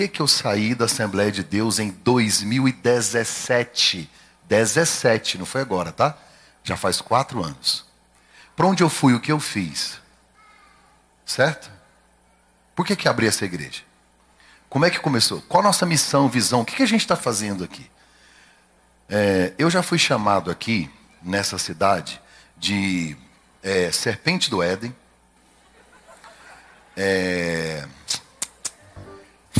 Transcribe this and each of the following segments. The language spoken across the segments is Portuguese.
que, que eu saí da Assembleia de Deus em 2017? 17, não foi agora, tá? Já faz quatro anos. Para onde eu fui, o que eu fiz? Certo? Por que, que abri essa igreja? Como é que começou? Qual a nossa missão, visão? O que, que a gente está fazendo aqui? É, eu já fui chamado aqui, nessa cidade, de é, Serpente do Éden, é,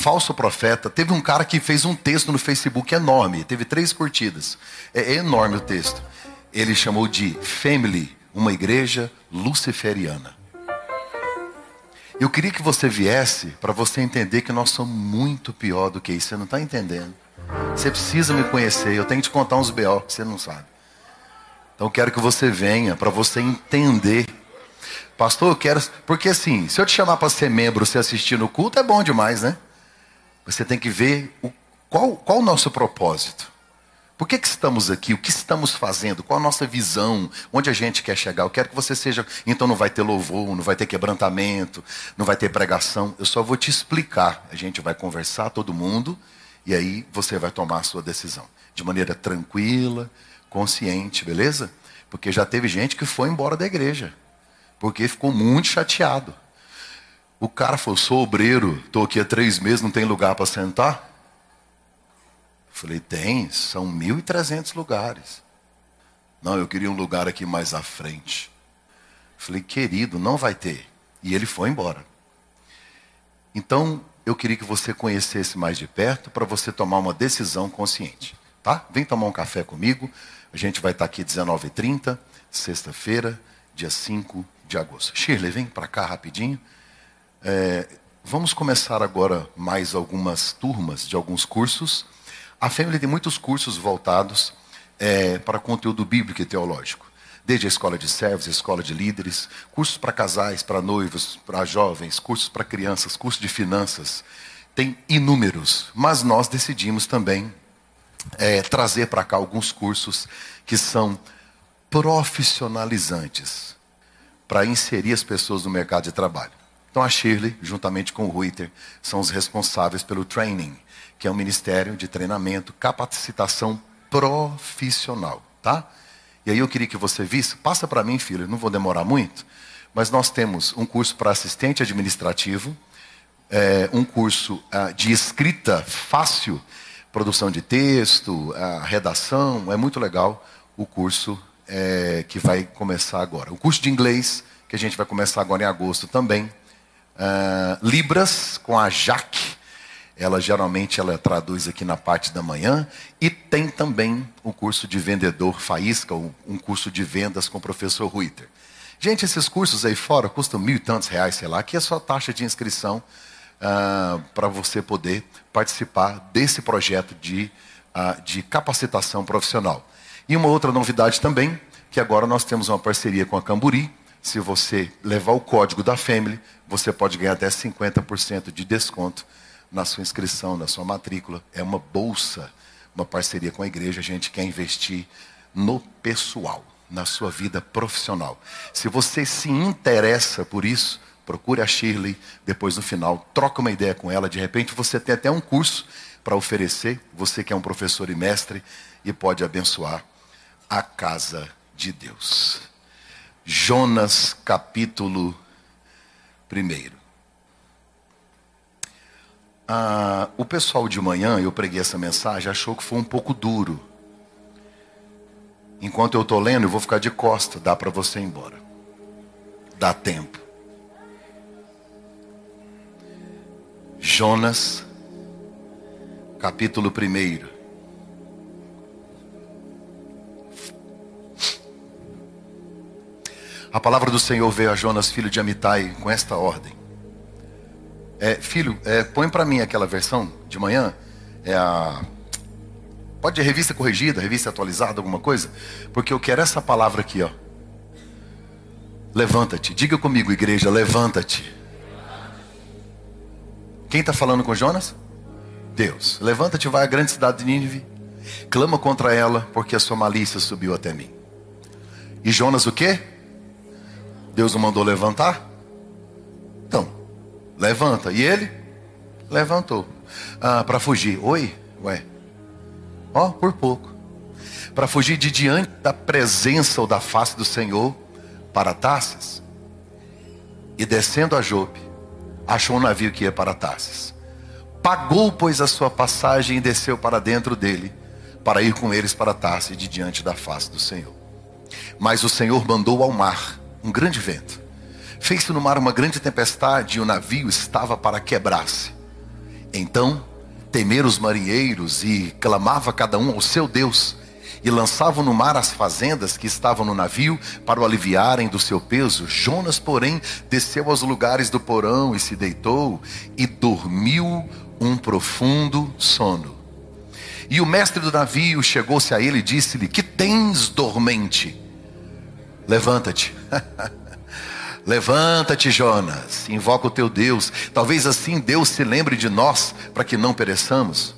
falso profeta. Teve um cara que fez um texto no Facebook enorme, teve três curtidas. É, enorme o texto. Ele chamou de Family, uma igreja luciferiana. Eu queria que você viesse para você entender que nós somos muito pior do que isso. Você não está entendendo. Você precisa me conhecer. Eu tenho que te contar uns B.O. que você não sabe. Então eu quero que você venha para você entender. Pastor, eu quero. Porque assim, se eu te chamar para ser membro, você assistir no culto, é bom demais, né? Você tem que ver o, qual, qual o nosso propósito. Por que, que estamos aqui? O que estamos fazendo? Qual a nossa visão? Onde a gente quer chegar? Eu quero que você seja. Então não vai ter louvor, não vai ter quebrantamento, não vai ter pregação. Eu só vou te explicar. A gente vai conversar, todo mundo, e aí você vai tomar a sua decisão. De maneira tranquila, consciente, beleza? Porque já teve gente que foi embora da igreja. Porque ficou muito chateado. O cara falou, sou obreiro, estou aqui há três meses, não tem lugar para sentar? Falei, tem, são 1.300 lugares. Não, eu queria um lugar aqui mais à frente. Falei, querido, não vai ter. E ele foi embora. Então, eu queria que você conhecesse mais de perto para você tomar uma decisão consciente. Tá? Vem tomar um café comigo. A gente vai estar aqui 19h30, sexta-feira, dia 5 de agosto. Shirley, vem para cá rapidinho. É, vamos começar agora mais algumas turmas de alguns cursos. A Family tem muitos cursos voltados é, para conteúdo bíblico e teológico. Desde a escola de servos, a escola de líderes, cursos para casais, para noivos, para jovens, cursos para crianças, cursos de finanças. Tem inúmeros, mas nós decidimos também é, trazer para cá alguns cursos que são profissionalizantes para inserir as pessoas no mercado de trabalho. Então a Shirley, juntamente com o Ruiter, são os responsáveis pelo training, que é um ministério de treinamento, capacitação profissional, tá? E aí eu queria que você visse, passa para mim, filho, não vou demorar muito, mas nós temos um curso para assistente administrativo, é, um curso ah, de escrita fácil, produção de texto, a redação, é muito legal o curso é, que vai começar agora. O curso de inglês, que a gente vai começar agora em agosto também, Uh, Libras com a Jaque. Ela geralmente ela traduz aqui na parte da manhã. E tem também o curso de vendedor faísca, um curso de vendas com o professor Ruiter. Gente, esses cursos aí fora custam mil e tantos reais, sei lá. Aqui é só taxa de inscrição uh, para você poder participar desse projeto de, uh, de capacitação profissional. E uma outra novidade também, que agora nós temos uma parceria com a Camburi, se você levar o código da Family, você pode ganhar até 50% de desconto na sua inscrição, na sua matrícula. É uma bolsa, uma parceria com a igreja. A gente quer investir no pessoal, na sua vida profissional. Se você se interessa por isso, procure a Shirley, depois no final, troca uma ideia com ela. De repente você tem até um curso para oferecer, você que é um professor e mestre, e pode abençoar a casa de Deus. Jonas capítulo 1. Ah, o pessoal de manhã, eu preguei essa mensagem, achou que foi um pouco duro. Enquanto eu estou lendo, eu vou ficar de costa, dá para você ir embora. Dá tempo. Jonas, capítulo 1. A palavra do Senhor veio a Jonas, filho de Amitai, com esta ordem. É, filho, é, põe para mim aquela versão de manhã. É a. Pode revista corrigida, revista atualizada, alguma coisa? Porque eu quero essa palavra aqui, ó. Levanta-te. Diga comigo, igreja, levanta-te. Quem está falando com Jonas? Deus. Levanta-te, vai à grande cidade de Nínive. Clama contra ela, porque a sua malícia subiu até mim. E Jonas o quê? Deus o mandou levantar? Então, levanta. E ele levantou. ah, para fugir. Oi? Ué. Ó, oh, por pouco. Para fugir de diante da presença ou da face do Senhor para Tarsis. E descendo a Jope, achou um navio que ia para Tarsis. Pagou, pois, a sua passagem e desceu para dentro dele, para ir com eles para Tarsis, de diante da face do Senhor. Mas o Senhor mandou ao mar um grande vento. Fez-se no mar uma grande tempestade e o navio estava para quebrar-se. Então temeram os marinheiros e clamava cada um ao seu Deus e lançavam no mar as fazendas que estavam no navio para o aliviarem do seu peso. Jonas, porém, desceu aos lugares do porão e se deitou e dormiu um profundo sono. E o mestre do navio chegou-se a ele e disse-lhe: Que tens dormente? Levanta-te. Levanta-te, Jonas, invoca o teu Deus. Talvez assim Deus se lembre de nós para que não pereçamos.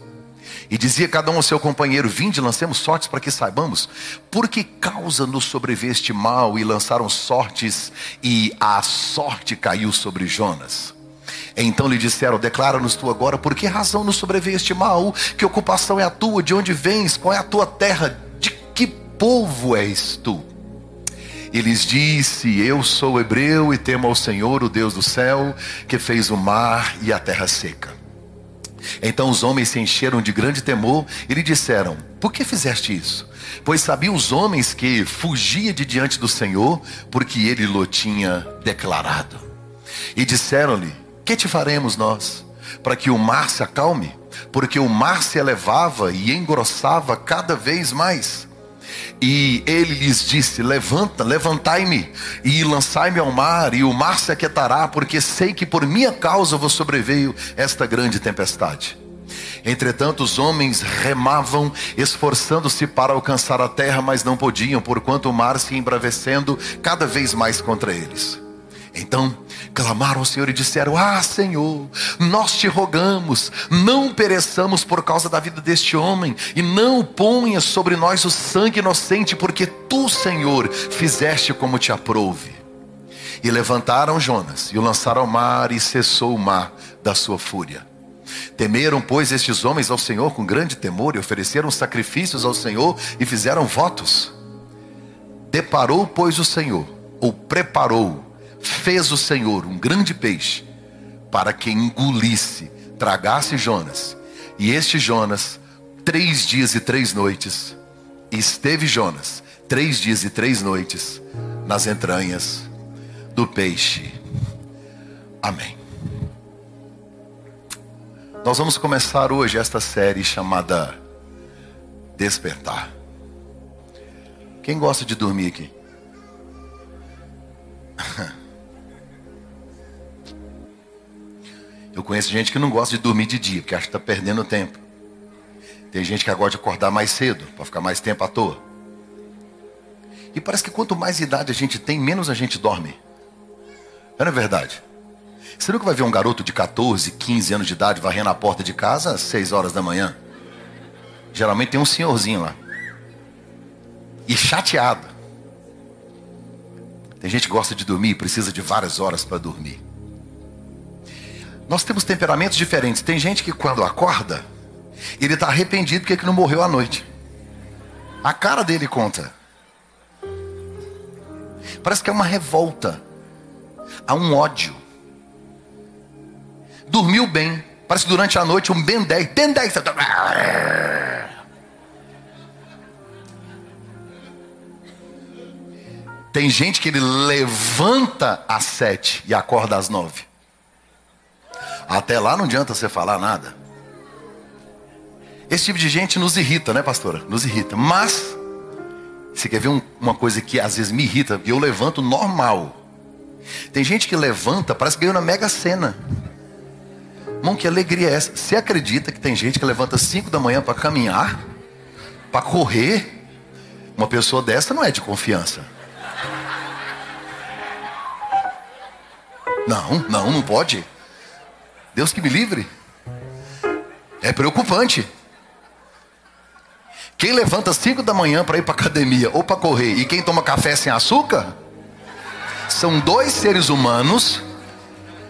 E dizia cada um ao seu companheiro: Vinde, lancemos sortes para que saibamos, por que causa nos sobreveio este mal? E lançaram sortes, e a sorte caiu sobre Jonas. Então lhe disseram: Declara-nos tu agora, por que razão nos sobreveio este mal? Que ocupação é a tua? De onde vens? Qual é a tua terra? De que povo és tu? E lhes disse: Eu sou hebreu e temo ao Senhor, o Deus do céu, que fez o mar e a terra seca. Então os homens se encheram de grande temor e lhe disseram: Por que fizeste isso? Pois sabiam os homens que fugia de diante do Senhor, porque ele lhe tinha declarado. E disseram-lhe: Que te faremos nós? Para que o mar se acalme? Porque o mar se elevava e engrossava cada vez mais. E ele lhes disse: Levanta, levantai-me e lançai-me ao mar, e o mar se aquietará, porque sei que por minha causa vos sobreveio esta grande tempestade. Entretanto, os homens remavam, esforçando-se para alcançar a terra, mas não podiam, porquanto o mar se embravecendo cada vez mais contra eles. Então clamaram ao Senhor e disseram: Ah, Senhor, nós te rogamos, não pereçamos por causa da vida deste homem, e não ponhas sobre nós o sangue inocente, porque tu, Senhor, fizeste como te aprouve. E levantaram Jonas e o lançaram ao mar, e cessou o mar da sua fúria. Temeram, pois, estes homens ao Senhor com grande temor, e ofereceram sacrifícios ao Senhor e fizeram votos. Deparou, pois, o Senhor, ou preparou, fez o Senhor um grande peixe para que engolisse, tragasse Jonas. E este Jonas, três dias e três noites, esteve Jonas, três dias e três noites, nas entranhas do peixe. Amém. Nós vamos começar hoje esta série chamada Despertar. Quem gosta de dormir aqui? Eu conheço gente que não gosta de dormir de dia, porque acha que está perdendo tempo. Tem gente que gosta de acordar mais cedo, para ficar mais tempo à toa. E parece que quanto mais idade a gente tem, menos a gente dorme. Não é verdade? Você nunca vai ver um garoto de 14, 15 anos de idade varrendo a porta de casa às 6 horas da manhã? Geralmente tem um senhorzinho lá. E chateado. Tem gente que gosta de dormir e precisa de várias horas para dormir. Nós temos temperamentos diferentes. Tem gente que quando acorda, ele está arrependido porque que não morreu à noite. A cara dele conta. Parece que é uma revolta. Há um ódio. Dormiu bem. Parece que durante a noite um Ben 10. Ben 10. Tem gente que ele levanta às sete e acorda às nove. Até lá não adianta você falar nada. Esse tipo de gente nos irrita, né, pastora? Nos irrita. Mas, você quer ver um, uma coisa que às vezes me irrita? Eu levanto normal. Tem gente que levanta, parece que ganhou na mega cena. Irmão, que alegria é essa? Você acredita que tem gente que levanta 5 da manhã para caminhar? Para correr? Uma pessoa dessa não é de confiança. Não, não, não pode. Deus que me livre. É preocupante. Quem levanta às 5 da manhã para ir para academia ou para correr e quem toma café sem açúcar são dois seres humanos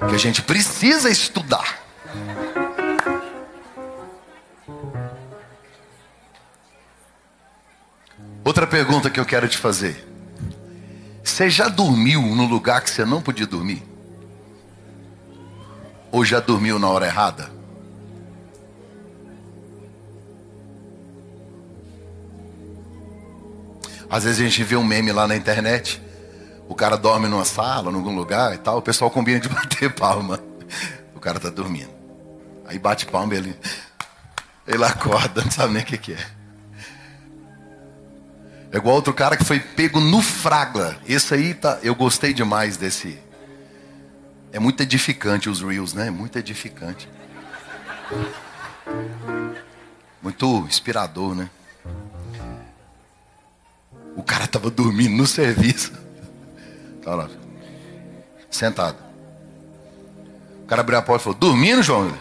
que a gente precisa estudar. Outra pergunta que eu quero te fazer. Você já dormiu no lugar que você não podia dormir? Ou já dormiu na hora errada? Às vezes a gente vê um meme lá na internet. O cara dorme numa sala, em algum lugar e tal. O pessoal combina de bater palma. O cara tá dormindo. Aí bate palma e ele. Ele acorda, não sabe nem o que, que é. É igual outro cara que foi pego no fragla. Esse aí tá, eu gostei demais desse. É muito edificante os reels, né? Muito edificante. Muito inspirador, né? O cara tava dormindo no serviço. Tá lá. Sentado. O cara abriu a porta e falou: Dormindo, João?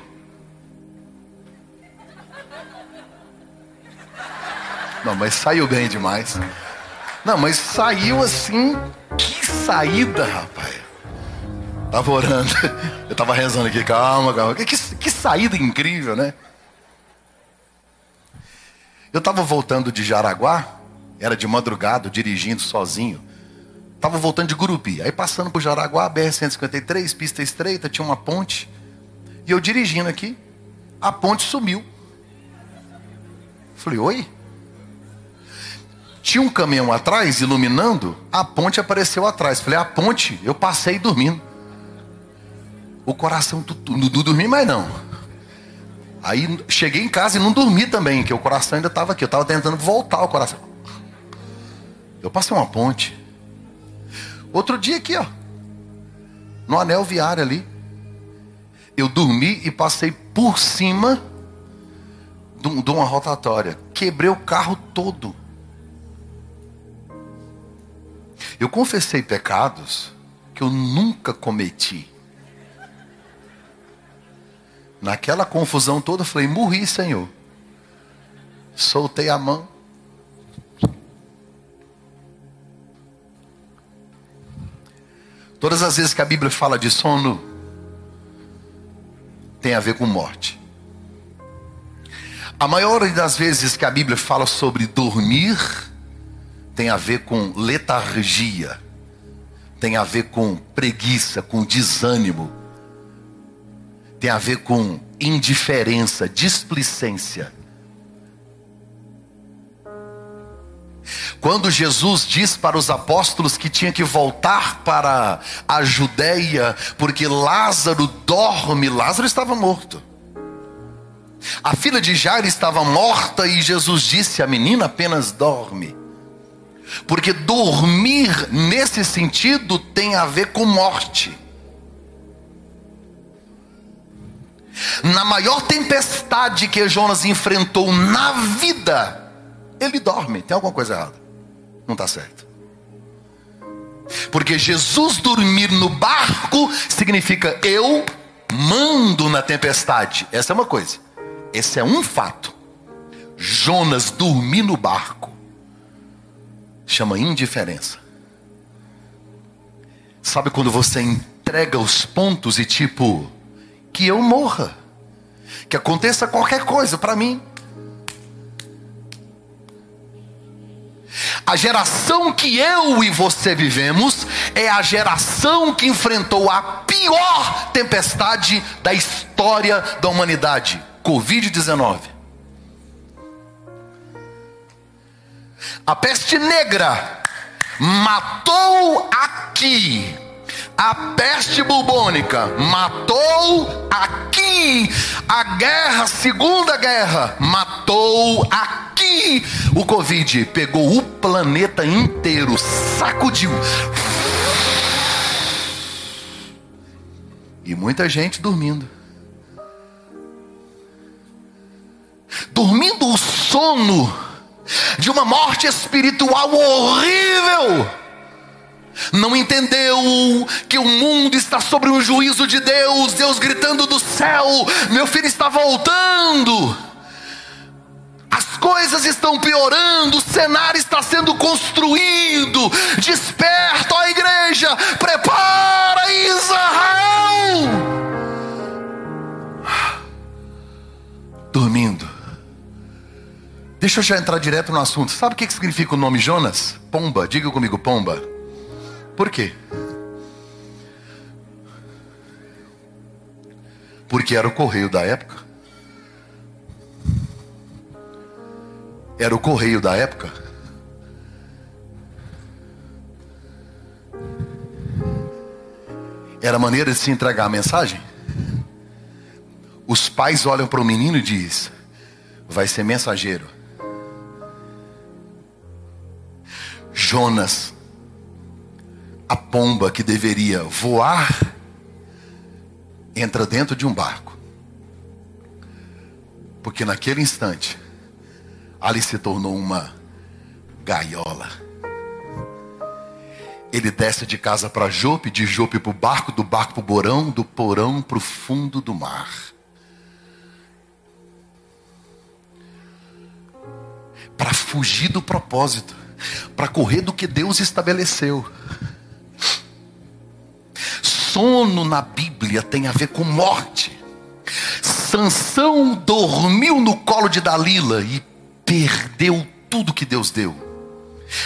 Não, mas saiu bem demais. Não, mas saiu assim. Que saída, rapaz. Tava orando. Eu tava rezando aqui, calma, calma. Que, que, saída incrível, né? Eu tava voltando de Jaraguá, era de madrugada, dirigindo sozinho. Tava voltando de Gurupi. Aí passando por Jaraguá, BR-153, pista estreita, tinha uma ponte. E eu dirigindo aqui, a ponte sumiu. Falei, oi? Tinha um caminhão atrás iluminando, a ponte apareceu atrás. Falei, a ponte, eu passei dormindo. O coração, não dormi mais não. Aí cheguei em casa e não dormi também, que o coração ainda estava aqui. Eu estava tentando voltar o coração. Eu passei uma ponte. Outro dia aqui, ó. No anel viário ali. Eu dormi e passei por cima de uma rotatória. Quebrei o carro todo. Eu confessei pecados que eu nunca cometi. Naquela confusão toda, eu falei: morri, Senhor. Soltei a mão. Todas as vezes que a Bíblia fala de sono, tem a ver com morte. A maioria das vezes que a Bíblia fala sobre dormir, tem a ver com letargia, tem a ver com preguiça, com desânimo, tem a ver com indiferença, displicência. Quando Jesus diz para os apóstolos que tinha que voltar para a Judéia, porque Lázaro dorme, Lázaro estava morto. A filha de Jairo estava morta e Jesus disse: A menina apenas dorme. Porque dormir nesse sentido tem a ver com morte. Na maior tempestade que Jonas enfrentou na vida, ele dorme. Tem alguma coisa errada? Não está certo. Porque Jesus dormir no barco significa eu mando na tempestade. Essa é uma coisa. Esse é um fato. Jonas dormir no barco chama indiferença. Sabe quando você entrega os pontos e tipo, que eu morra, que aconteça qualquer coisa para mim. A geração que eu e você vivemos é a geração que enfrentou a pior tempestade da história da humanidade: Covid-19. A peste negra matou aqui. A peste bubônica matou aqui. A guerra, segunda guerra, matou aqui. O Covid pegou o planeta inteiro, sacudiu. E muita gente dormindo. Dormindo o sono de uma morte espiritual horrível. Não entendeu que o mundo está sobre um juízo de Deus, Deus gritando do céu: meu filho está voltando. As coisas estão piorando, o cenário está sendo construído. Desperta, ó igreja, prepara Israel. Dormindo Deixa eu já entrar direto no assunto. Sabe o que significa o nome Jonas? Pomba. Diga comigo, pomba. Por quê? Porque era o correio da época. Era o correio da época. Era a maneira de se entregar a mensagem. Os pais olham para o menino e diz: vai ser mensageiro. Jonas, a pomba que deveria voar, entra dentro de um barco. Porque naquele instante, ali se tornou uma gaiola. Ele desce de casa para Jope, de Jope para o barco, do barco para o porão, do porão para o fundo do mar. Para fugir do propósito para correr do que Deus estabeleceu. Sono na Bíblia tem a ver com morte. Sansão dormiu no colo de Dalila e perdeu tudo que Deus deu.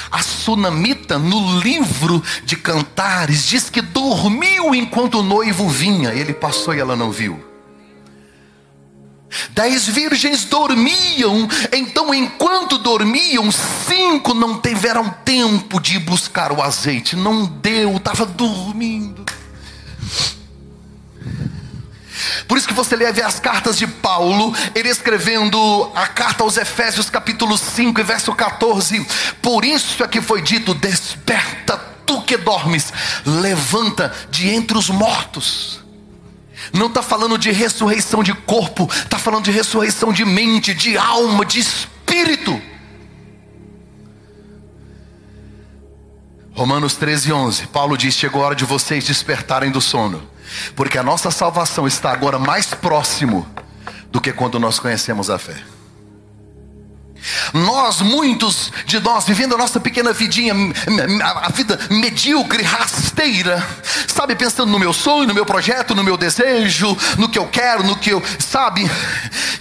A sunamita, no livro de cantares, diz que dormiu enquanto o noivo vinha. Ele passou e ela não viu. Dez virgens dormiam, então enquanto dormiam, cinco não tiveram tempo de buscar o azeite. Não deu, estava dormindo. Por isso que você lê as cartas de Paulo, ele escrevendo a carta aos Efésios, capítulo 5, verso 14. Por isso é que foi dito: Desperta, tu que dormes, levanta de entre os mortos não está falando de ressurreição de corpo, está falando de ressurreição de mente, de alma, de espírito. Romanos 13, 11, Paulo diz: Chegou a hora de vocês despertarem do sono, porque a nossa salvação está agora mais próximo do que quando nós conhecemos a fé. Nós, muitos de nós, vivendo a nossa pequena vidinha, a vida medíocre, rasteira, sabe, pensando no meu sonho, no meu projeto, no meu desejo, no que eu quero, no que eu, sabe?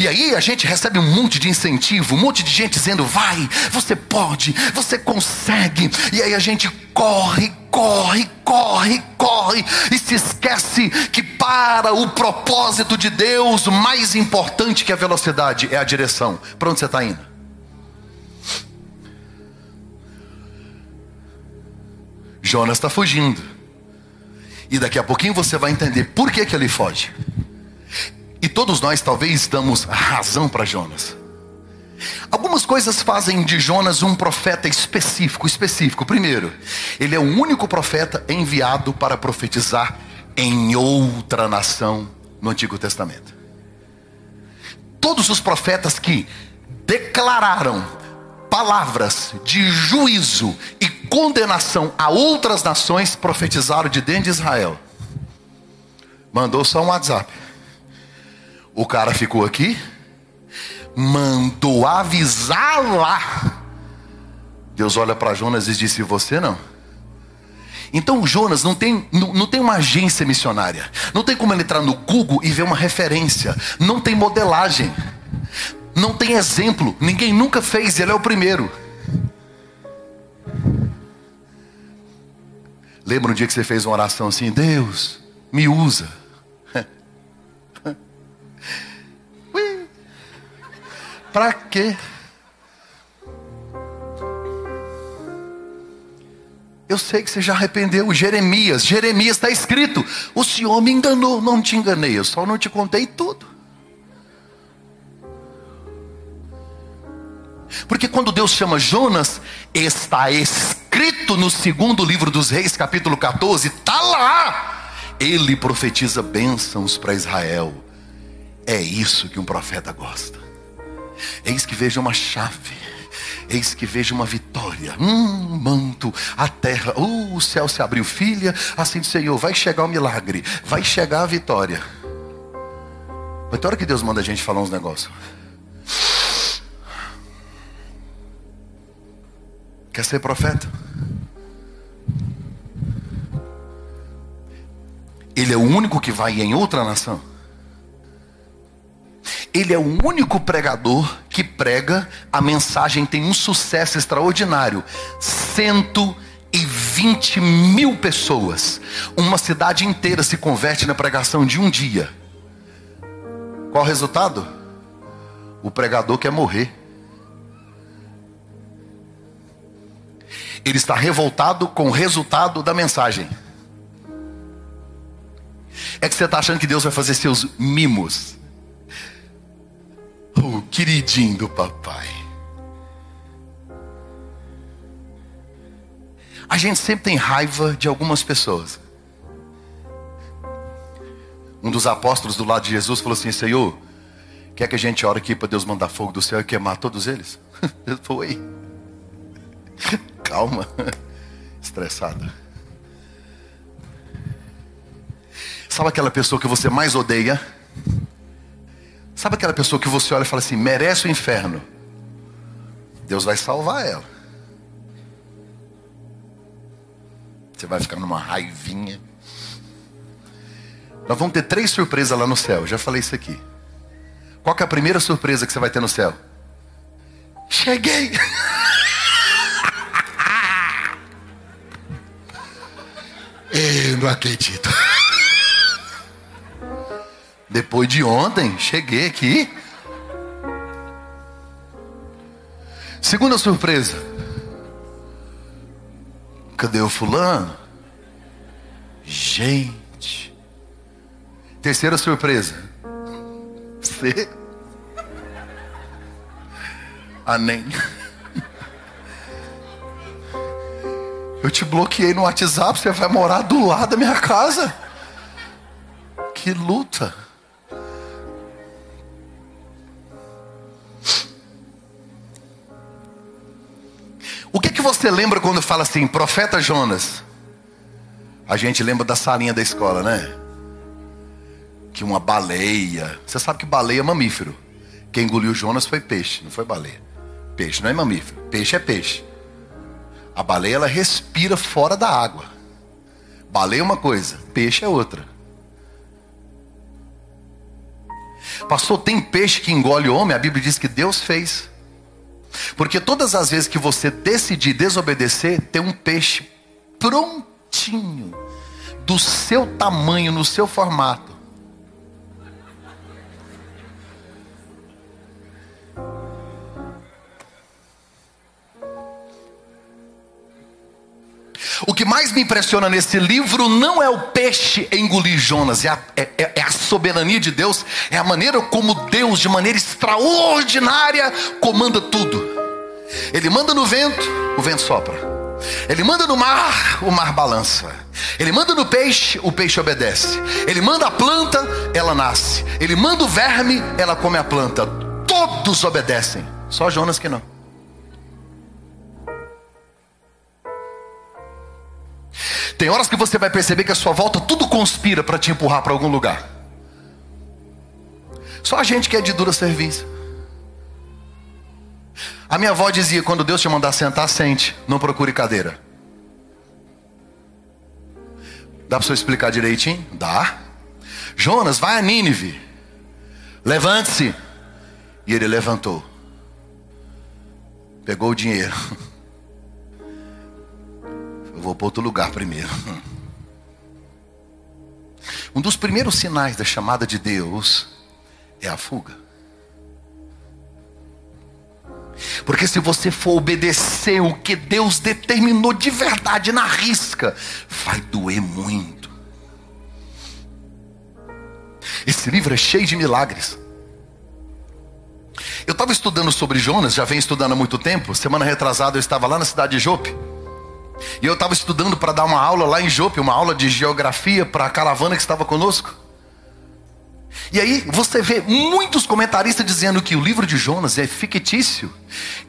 E aí a gente recebe um monte de incentivo, um monte de gente dizendo: vai, você pode, você consegue. E aí a gente corre, corre, corre, corre e se esquece que para o propósito de Deus, mais importante que a velocidade é a direção. Para onde você está indo? Jonas está fugindo. E daqui a pouquinho você vai entender por que, que ele foge. E todos nós talvez damos razão para Jonas. Algumas coisas fazem de Jonas um profeta específico, específico. Primeiro, ele é o único profeta enviado para profetizar em outra nação no Antigo Testamento. Todos os profetas que declararam palavras de juízo e condenação a outras nações profetizaram de dentro de Israel. Mandou só um WhatsApp. O cara ficou aqui, mandou avisar lá. Deus olha para Jonas e disse: Você não. Então Jonas não tem, não, não, tem uma agência missionária. Não tem como ele entrar no Google e ver uma referência. Não tem modelagem não tem exemplo, ninguém nunca fez, ele é o primeiro. Lembra um dia que você fez uma oração assim: Deus, me usa. Para quê? Eu sei que você já arrependeu. Jeremias, Jeremias está escrito: O Senhor me enganou, não te enganei, eu só não te contei tudo. Porque quando Deus chama Jonas, está escrito no segundo livro dos Reis, capítulo 14, está lá. Ele profetiza bênçãos para Israel. É isso que um profeta gosta. Eis que veja uma chave. Eis que veja uma vitória, um manto, a terra, uh, o céu se abriu, filha, assim do Senhor, vai chegar o milagre, vai chegar a vitória. Mas tem hora que Deus manda a gente falar uns negócios. Quer ser profeta? Ele é o único que vai em outra nação. Ele é o único pregador que prega, a mensagem tem um sucesso extraordinário. 120 mil pessoas. Uma cidade inteira se converte na pregação de um dia. Qual o resultado? O pregador quer morrer. Ele está revoltado com o resultado da mensagem. É que você está achando que Deus vai fazer seus mimos. O queridinho do papai. A gente sempre tem raiva de algumas pessoas. Um dos apóstolos do lado de Jesus falou assim: Senhor, quer que a gente ore aqui para Deus mandar fogo do céu e queimar todos eles? Ele foi. Calma. Estressado. Sabe aquela pessoa que você mais odeia? Sabe aquela pessoa que você olha e fala assim: merece o inferno? Deus vai salvar ela. Você vai ficar numa raivinha. Nós vamos ter três surpresas lá no céu. Já falei isso aqui. Qual é a primeira surpresa que você vai ter no céu? Cheguei! Eu não acredito. Depois de ontem, cheguei aqui. Segunda surpresa. Cadê o fulano? Gente. Terceira surpresa. Você. Anem. Eu te bloqueei no WhatsApp, você vai morar do lado da minha casa. Que luta. Você lembra quando fala assim, profeta Jonas? A gente lembra da salinha da escola, né? Que uma baleia. Você sabe que baleia é mamífero. Quem engoliu Jonas foi peixe, não foi baleia. Peixe não é mamífero. Peixe é peixe. A baleia ela respira fora da água. Baleia é uma coisa, peixe é outra. Pastor, tem peixe que engole homem? A Bíblia diz que Deus fez. Porque todas as vezes que você decidir desobedecer, tem um peixe prontinho, do seu tamanho, no seu formato. O que mais me impressiona nesse livro não é o peixe engolir Jonas, é a, é, é, é a, soberania de Deus, é a maneira como Deus, de maneira extraordinária, comanda tudo. Ele manda no vento, o vento sopra. Ele manda no mar, o mar balança. Ele manda no peixe, o peixe obedece. Ele manda a planta, ela nasce. Ele manda o verme, ela come a planta. Todos obedecem, só Jonas que não. Tem horas que você vai perceber que a sua volta tudo conspira para te empurrar para algum lugar. Só a gente que é de dura serviço. A minha avó dizia: quando Deus te mandar sentar, sente, não procure cadeira. Dá para você explicar direitinho? Dá. Jonas, vai a Nínive. Levante-se. E ele levantou. Pegou o dinheiro. vou para outro lugar primeiro. Um dos primeiros sinais da chamada de Deus é a fuga. Porque se você for obedecer o que Deus determinou de verdade na risca, vai doer muito. Esse livro é cheio de milagres. Eu estava estudando sobre Jonas, já venho estudando há muito tempo. Semana retrasada eu estava lá na cidade de Jope. E eu estava estudando para dar uma aula lá em Jope, uma aula de geografia para a caravana que estava conosco. E aí você vê muitos comentaristas dizendo que o livro de Jonas é fictício,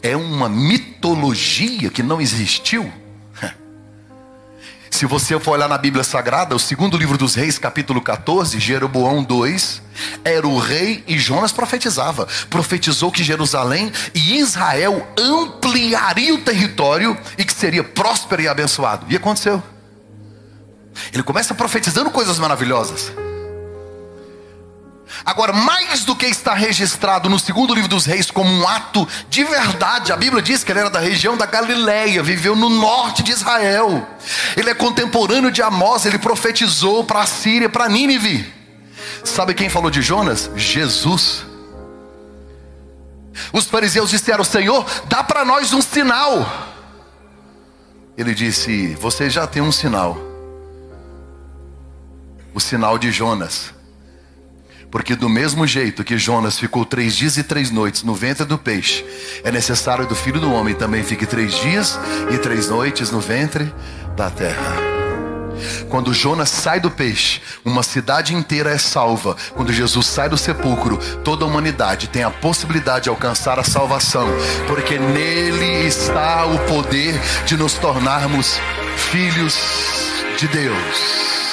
é uma mitologia que não existiu. Se você for olhar na Bíblia Sagrada, o segundo livro dos Reis, capítulo 14, Jeroboão 2, era o rei e Jonas profetizava. Profetizou que Jerusalém e Israel ampliaria o território e que seria próspero e abençoado. E aconteceu. Ele começa profetizando coisas maravilhosas. Agora, mais do que está registrado no segundo livro dos reis como um ato de verdade, a Bíblia diz que ele era da região da Galileia, viveu no norte de Israel. Ele é contemporâneo de Amós, ele profetizou para a Síria, para Nínive. Sabe quem falou de Jonas? Jesus. Os fariseus disseram: Senhor, dá para nós um sinal. Ele disse: Você já tem um sinal. O sinal de Jonas. Porque do mesmo jeito que Jonas ficou três dias e três noites no ventre do peixe, é necessário do filho do homem também fique três dias e três noites no ventre da terra. Quando Jonas sai do peixe, uma cidade inteira é salva. Quando Jesus sai do sepulcro, toda a humanidade tem a possibilidade de alcançar a salvação, porque nele está o poder de nos tornarmos filhos de Deus.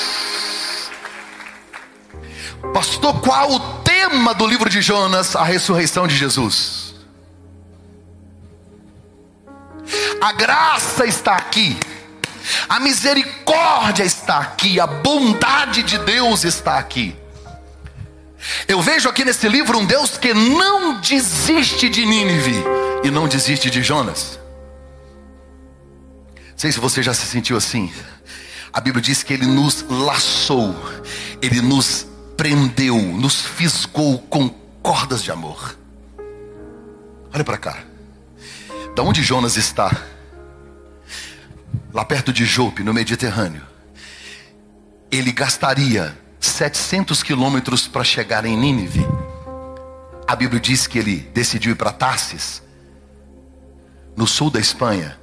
Pastor, qual o tema do livro de Jonas? A ressurreição de Jesus. A graça está aqui. A misericórdia está aqui, a bondade de Deus está aqui. Eu vejo aqui nesse livro um Deus que não desiste de Nínive e não desiste de Jonas. Não sei se você já se sentiu assim. A Bíblia diz que ele nos laçou, ele nos prendeu, nos fisgou com cordas de amor. Olha para cá. Da onde Jonas está? Lá perto de Jope, no Mediterrâneo. Ele gastaria 700 quilômetros para chegar em Nínive. A Bíblia diz que ele decidiu ir para Tarsis, no sul da Espanha,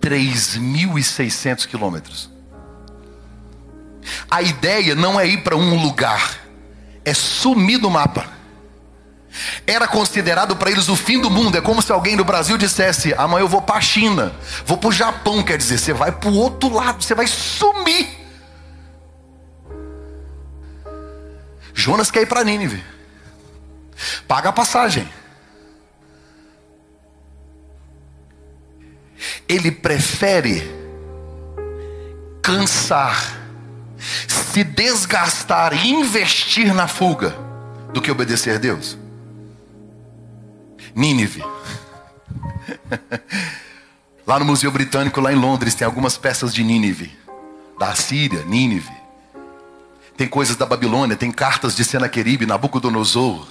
3.600 quilômetros. A ideia não é ir para um lugar, é sumir do mapa. Era considerado para eles o fim do mundo. É como se alguém do Brasil dissesse: amanhã eu vou para a China, vou para o Japão. Quer dizer, você vai para o outro lado, você vai sumir. Jonas quer ir para Nínive, paga a passagem. Ele prefere cansar se desgastar e investir na fuga do que obedecer a Deus? Nínive. Lá no Museu Britânico, lá em Londres, tem algumas peças de Nínive, da Síria, Nínive. Tem coisas da Babilônia, tem cartas de Senaqueribe, Nabucodonosor.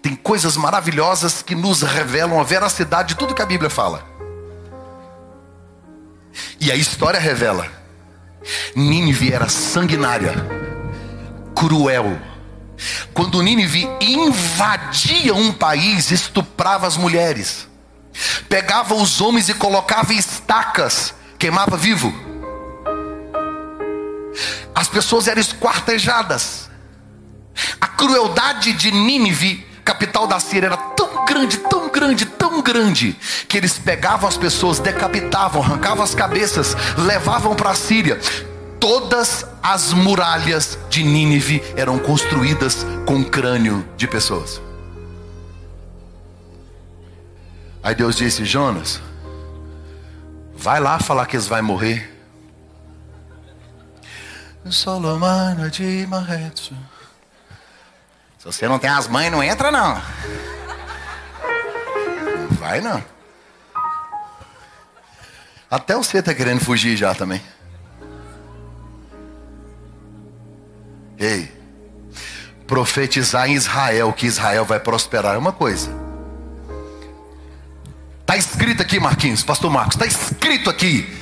Tem coisas maravilhosas que nos revelam a veracidade de tudo que a Bíblia fala. E a história revela Nínive era sanguinária, cruel. Quando Nínive invadia um país, estuprava as mulheres, pegava os homens e colocava estacas, queimava vivo. As pessoas eram esquartejadas. A crueldade de Nínive, capital da Síria, era tão grande, tão grande, tão grande, que eles pegavam as pessoas, decapitavam, arrancavam as cabeças, levavam para a Síria. Todas as muralhas de Nínive eram construídas com crânio de pessoas. Aí Deus disse: Jonas, vai lá falar que eles vão morrer. Solomano de. Se você não tem as mães, não entra não. Vai não. Até você está querendo fugir já também. Ei, profetizar em Israel que Israel vai prosperar é uma coisa. Está escrito aqui, Marquinhos, Pastor Marcos, está escrito aqui.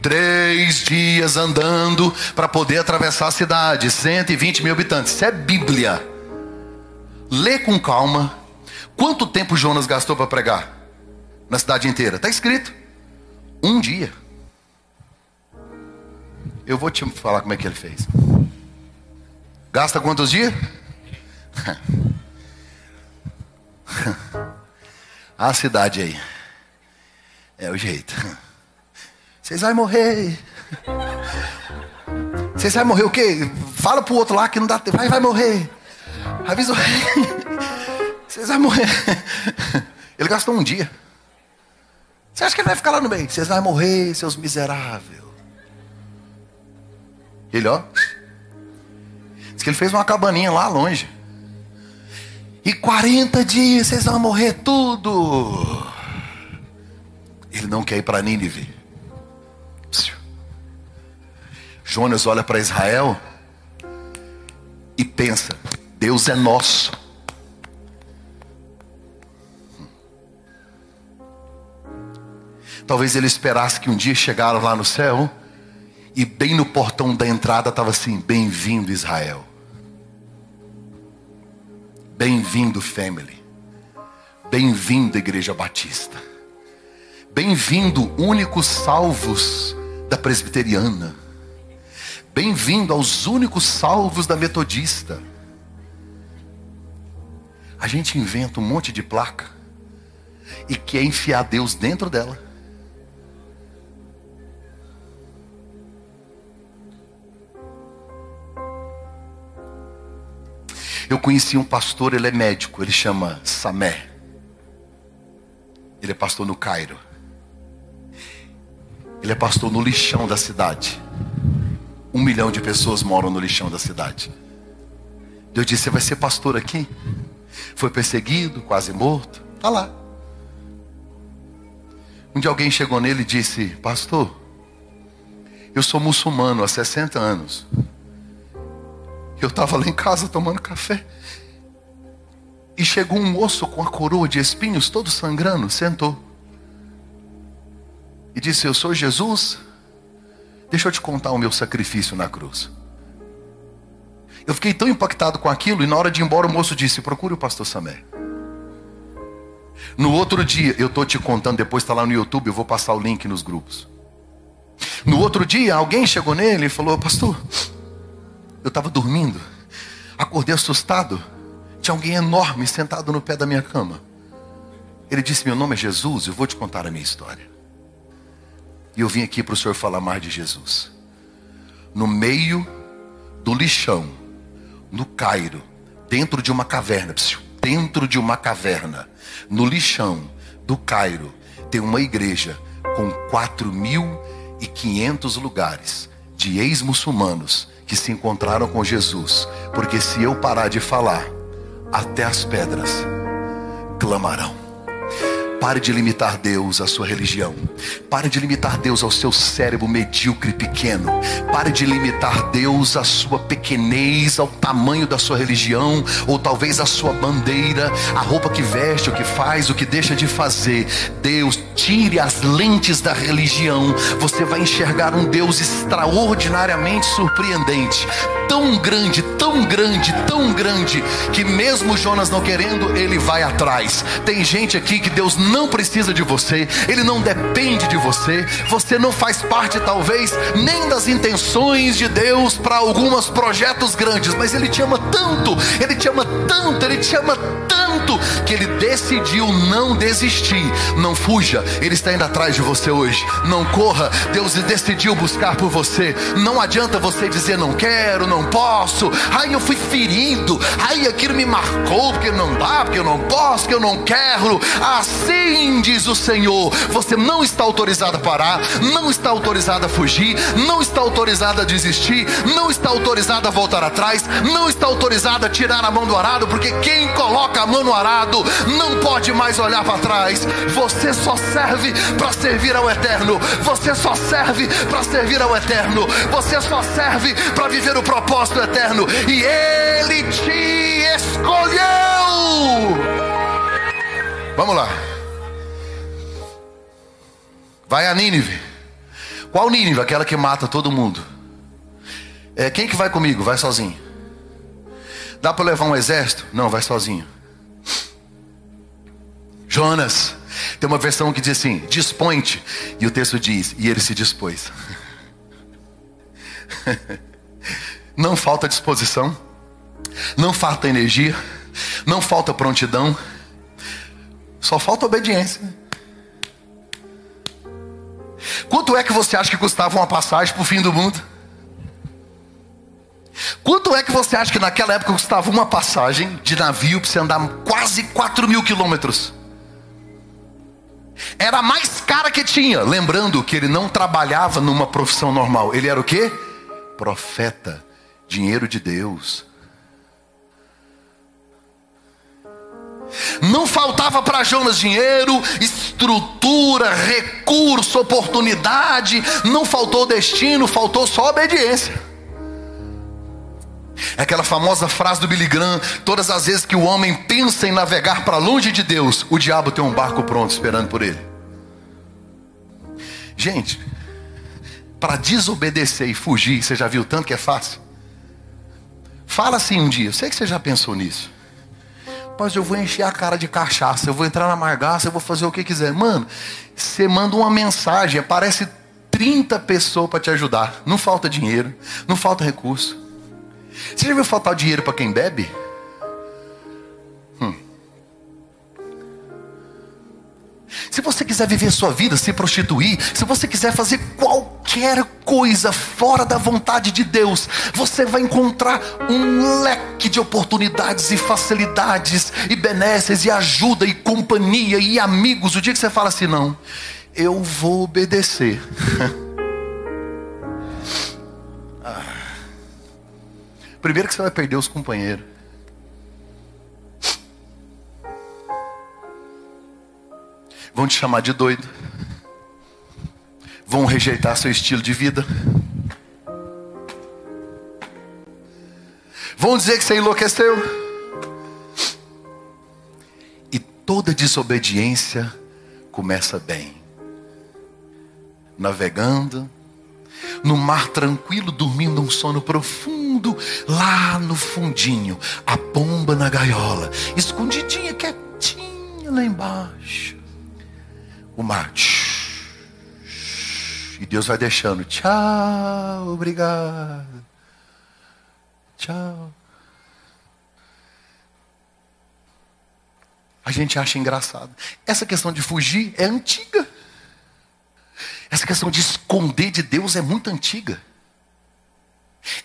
Três dias andando para poder atravessar a cidade, 120 mil habitantes. Isso é Bíblia. Lê com calma. Quanto tempo Jonas gastou para pregar? Na cidade inteira? Está escrito. Um dia. Eu vou te falar como é que ele fez. Gasta quantos dias? A cidade aí. É o jeito. Vocês vão morrer. Vocês vão morrer o quê? Fala pro outro lá que não dá tempo. Vai, vai morrer. Avisa o rei. Vocês vão morrer. Ele gastou um dia. Você acha que ele vai ficar lá no meio? Vocês vão morrer, seus miseráveis. Ele, ó. Diz que ele fez uma cabaninha lá longe. E 40 dias vocês vão morrer tudo. Ele não quer ir para Nínive. Jonas olha para Israel e pensa: Deus é nosso. Talvez ele esperasse que um dia chegaram lá no céu e bem no portão da entrada estava assim: Bem-vindo, Israel. Bem-vindo, family. Bem-vindo, Igreja Batista. Bem-vindo, únicos salvos da presbiteriana. Bem-vindo aos únicos salvos da metodista. A gente inventa um monte de placa e quer enfiar Deus dentro dela. Eu conheci um pastor, ele é médico, ele chama Samé. Ele é pastor no Cairo. Ele é pastor no lixão da cidade. Um milhão de pessoas moram no lixão da cidade. Deus disse: Você vai ser pastor aqui? Foi perseguido, quase morto. Está lá. Um dia alguém chegou nele e disse: Pastor, eu sou muçulmano há 60 anos. Eu estava lá em casa tomando café. E chegou um moço com a coroa de espinhos, todo sangrando, sentou. E disse: Eu sou Jesus. Deixa eu te contar o meu sacrifício na cruz. Eu fiquei tão impactado com aquilo, e na hora de ir embora, o moço disse: Procure o pastor Samé. No outro dia, eu estou te contando, depois está lá no YouTube, eu vou passar o link nos grupos. No outro dia, alguém chegou nele e falou: Pastor, eu estava dormindo, acordei assustado. Tinha alguém enorme sentado no pé da minha cama. Ele disse: Meu nome é Jesus, eu vou te contar a minha história. E eu vim aqui para o Senhor falar mais de Jesus. No meio do lixão, no Cairo, dentro de uma caverna, dentro de uma caverna, no lixão do Cairo, tem uma igreja com 4.500 lugares de ex-muçulmanos que se encontraram com Jesus, porque se eu parar de falar, até as pedras clamarão. Pare de limitar Deus à sua religião. Pare de limitar Deus ao seu cérebro medíocre pequeno. Pare de limitar Deus à sua pequenez, ao tamanho da sua religião, ou talvez à sua bandeira, a roupa que veste, o que faz, o que deixa de fazer. Deus, tire as lentes da religião. Você vai enxergar um Deus extraordinariamente surpreendente. Tão grande, tão grande, tão grande, que mesmo Jonas não querendo, ele vai atrás. Tem gente aqui que Deus não precisa de você, ele não depende de você, você não faz parte, talvez, nem das intenções de Deus para alguns projetos grandes, mas ele te ama tanto, ele te ama tanto, ele te ama tanto, que ele decidiu não desistir. Não fuja, ele está indo atrás de você hoje. Não corra, Deus decidiu buscar por você. Não adianta você dizer não quero, não posso. Ai, eu fui ferido. Ai, aquilo me marcou porque não dá, porque eu não posso, porque eu não quero. Assim diz o Senhor: você não está autorizado a parar, não está autorizado a fugir, não está autorizado a desistir, não está autorizado a voltar atrás, não está autorizado a tirar a mão do arado, porque quem coloca a mão no arado não pode mais olhar para trás. Você só serve para servir ao eterno, você só serve para servir ao eterno, você só serve para viver o propósito eterno, e Ele te escolheu. Vamos lá. Vai a Nínive. Qual Nínive? Aquela que mata todo mundo. É, quem que vai comigo? Vai sozinho. Dá para levar um exército? Não, vai sozinho. Jonas. Tem uma versão que diz assim: dispõe-te. E o texto diz: e ele se dispôs. não falta disposição, não falta energia, não falta prontidão, só falta obediência. Quanto é que você acha que custava uma passagem para o fim do mundo? Quanto é que você acha que naquela época custava uma passagem de navio para você andar quase 4 mil quilômetros? Era a mais cara que tinha. Lembrando que ele não trabalhava numa profissão normal. Ele era o quê? Profeta. Dinheiro de Deus. Não faltava para Jonas dinheiro, estrutura, recurso, oportunidade, não faltou destino, faltou só obediência. É aquela famosa frase do Billy Graham: todas as vezes que o homem pensa em navegar para longe de Deus, o diabo tem um barco pronto esperando por ele. Gente, para desobedecer e fugir, você já viu tanto que é fácil? Fala assim um dia, eu sei que você já pensou nisso. Mas eu vou encher a cara de cachaça, eu vou entrar na margaça, eu vou fazer o que quiser. Mano, você manda uma mensagem, aparece 30 pessoas para te ajudar. Não falta dinheiro, não falta recurso. Você já viu faltar dinheiro para quem bebe? Se você quiser viver sua vida, se prostituir, se você quiser fazer qualquer coisa fora da vontade de Deus, você vai encontrar um leque de oportunidades e facilidades e benesses e ajuda e companhia e amigos. O dia que você fala assim, não, eu vou obedecer. Primeiro que você vai perder os companheiros. Vão te chamar de doido. Vão rejeitar seu estilo de vida. Vão dizer que você enlouqueceu. E toda desobediência começa bem. Navegando, no mar tranquilo, dormindo um sono profundo, lá no fundinho, a pomba na gaiola, escondidinha, quietinha lá embaixo. O mar. E Deus vai deixando. Tchau, obrigado. Tchau. A gente acha engraçado. Essa questão de fugir é antiga. Essa questão de esconder de Deus é muito antiga.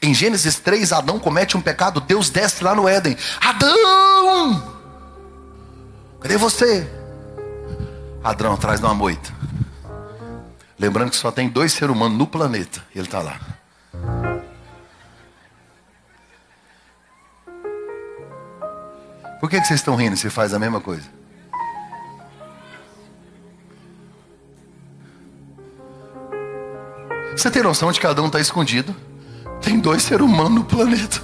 Em Gênesis 3, Adão comete um pecado, Deus desce lá no Éden. Adão! Cadê você? Adão atrás de uma moita. Lembrando que só tem dois seres humanos no planeta. Ele está lá. Por que, que vocês estão rindo se faz a mesma coisa? Você tem noção de que Adão está escondido? Tem dois seres humanos no planeta.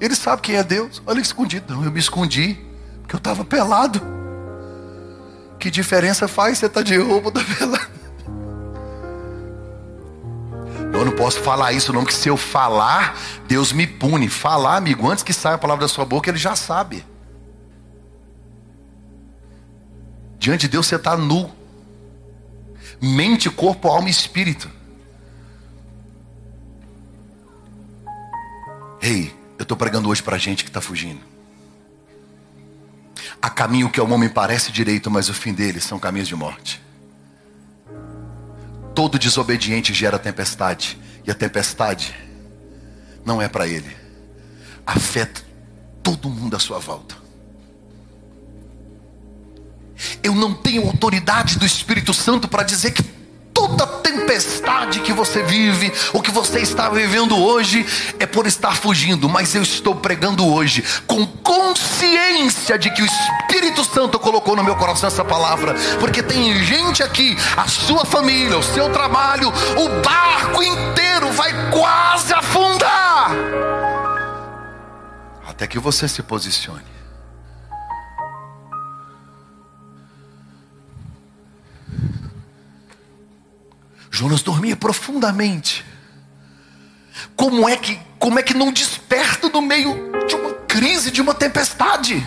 Ele sabe quem é Deus. Olha escondido. Não, eu me escondi porque eu estava pelado. Que diferença faz você estar tá de roubo da pelado? Eu não posso falar isso não, porque se eu falar, Deus me pune. Falar, amigo, antes que saia a palavra da sua boca, Ele já sabe. Diante de Deus você está nu. Mente, corpo, alma e espírito. Ei, eu estou pregando hoje para gente que está fugindo. Há caminho que ao homem parece direito, mas o fim dele são caminhos de morte. Todo desobediente gera tempestade, e a tempestade não é para ele, afeta todo mundo à sua volta. Eu não tenho autoridade do Espírito Santo para dizer que toda tempestade que você vive, o que você está vivendo hoje, é por estar fugindo, mas eu estou pregando hoje com consciência de que o Espírito Santo colocou no meu coração essa palavra, porque tem gente aqui, a sua família, o seu trabalho, o barco inteiro vai quase afundar, até que você se posicione. Jonas dormia profundamente. Como é que, como é que não desperta no meio de uma crise, de uma tempestade?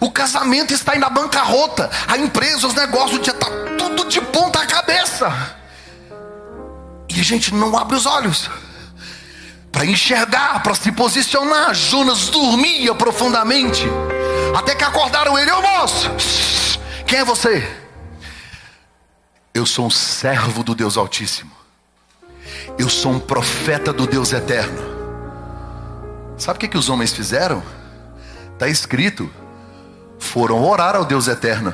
O casamento está aí na bancarrota, a empresa, os negócios já está tudo de ponta cabeça. E a gente não abre os olhos para enxergar, para se posicionar. Jonas dormia profundamente, até que acordaram ele, ô moço, quem é você? Eu sou um servo do Deus Altíssimo. Eu sou um profeta do Deus Eterno. Sabe o que, que os homens fizeram? Está escrito: foram orar ao Deus Eterno.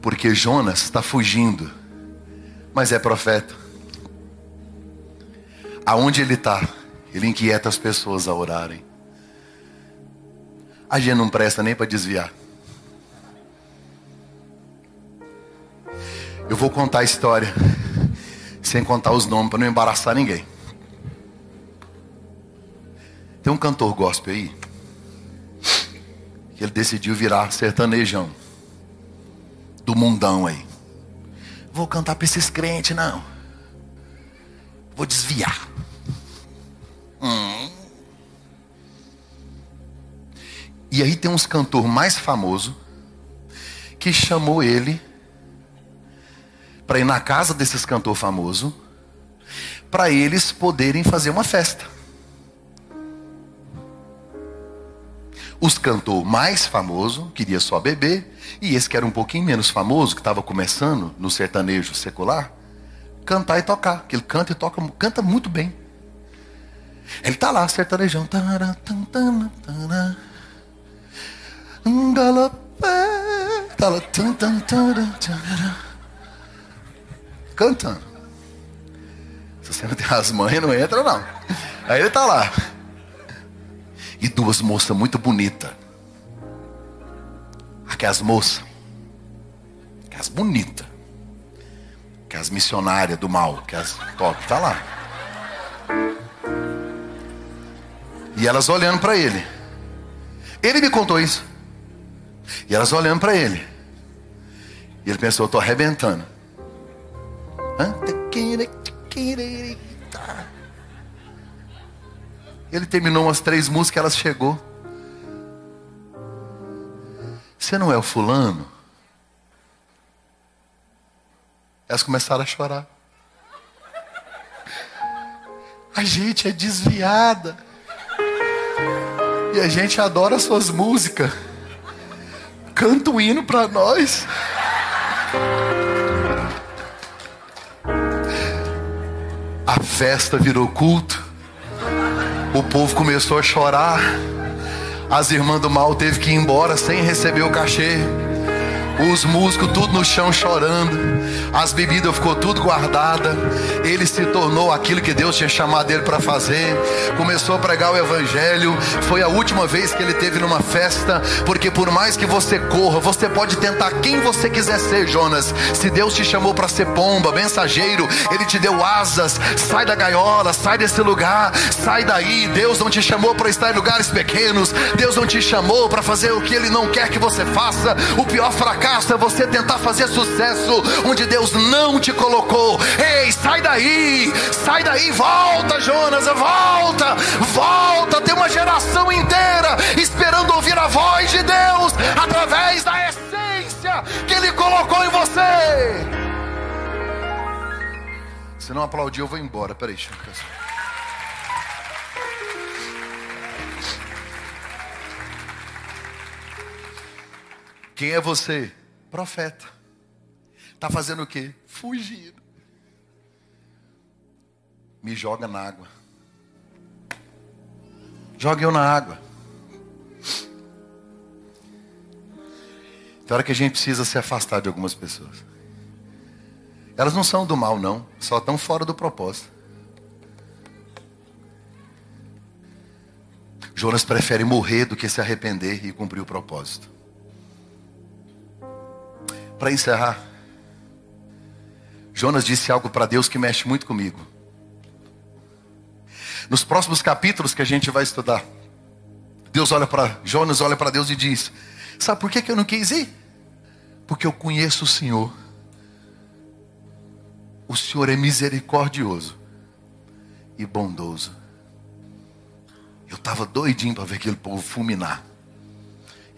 Porque Jonas está fugindo, mas é profeta. Aonde ele está, ele inquieta as pessoas a orarem. A gente não presta nem para desviar. Eu vou contar a história sem contar os nomes para não embaraçar ninguém. Tem um cantor gospel aí que ele decidiu virar sertanejão do mundão aí. Vou cantar para esses crentes, não. Vou desviar. Hum. E aí tem uns cantor mais famoso que chamou ele para ir na casa desses cantor famoso para eles poderem fazer uma festa. Os cantor mais famoso queria só beber, e esse que era um pouquinho menos famoso, que estava começando no sertanejo secular, cantar e tocar. Que ele canta e toca, canta muito bem. Ele tá lá, sertanejão. Cantando. Se você não tem as mães, não entra não. Aí ele tá lá e duas moças muito bonitas. Aquelas moças, aquelas bonitas, aquelas missionárias do mal, aquelas top, tá lá. E elas olhando para ele. Ele me contou isso. E elas olhando para ele. E ele pensou, eu estou arrebentando. Ele terminou umas três músicas, ela chegou. Você não é o fulano? Elas começaram a chorar. A gente é desviada. E a gente adora suas músicas. Canta um hino para nós. Festa virou culto. O povo começou a chorar. As irmãs do mal teve que ir embora sem receber o cachê. Os músicos tudo no chão chorando. As bebidas ficou tudo guardada. Ele se tornou aquilo que Deus tinha chamado ele para fazer. Começou a pregar o evangelho. Foi a última vez que ele teve numa festa, porque por mais que você corra, você pode tentar quem você quiser ser, Jonas. Se Deus te chamou para ser pomba, mensageiro, ele te deu asas. Sai da gaiola, sai desse lugar, sai daí. Deus não te chamou para estar em lugares pequenos. Deus não te chamou para fazer o que ele não quer que você faça. O pior fracasso é você tentar fazer sucesso onde Deus não te colocou. Ei, sai daí, sai daí, volta, Jonas, volta, volta. Tem uma geração inteira esperando ouvir a voz de Deus através da essência que Ele colocou em você. Se não aplaudir, eu vou embora. Peraí, deixa eu Quem é você? Profeta. Está fazendo o quê? Fugindo. Me joga na água. Joga eu na água. Tem hora que a gente precisa se afastar de algumas pessoas. Elas não são do mal, não. Só estão fora do propósito. Jonas prefere morrer do que se arrepender e cumprir o propósito para encerrar, Jonas disse algo para Deus que mexe muito comigo. Nos próximos capítulos que a gente vai estudar, Deus olha para Jonas, olha para Deus e diz: Sabe por que, que eu não quis ir? Porque eu conheço o Senhor. O Senhor é misericordioso e bondoso. Eu estava doidinho para ver aquele povo fulminar.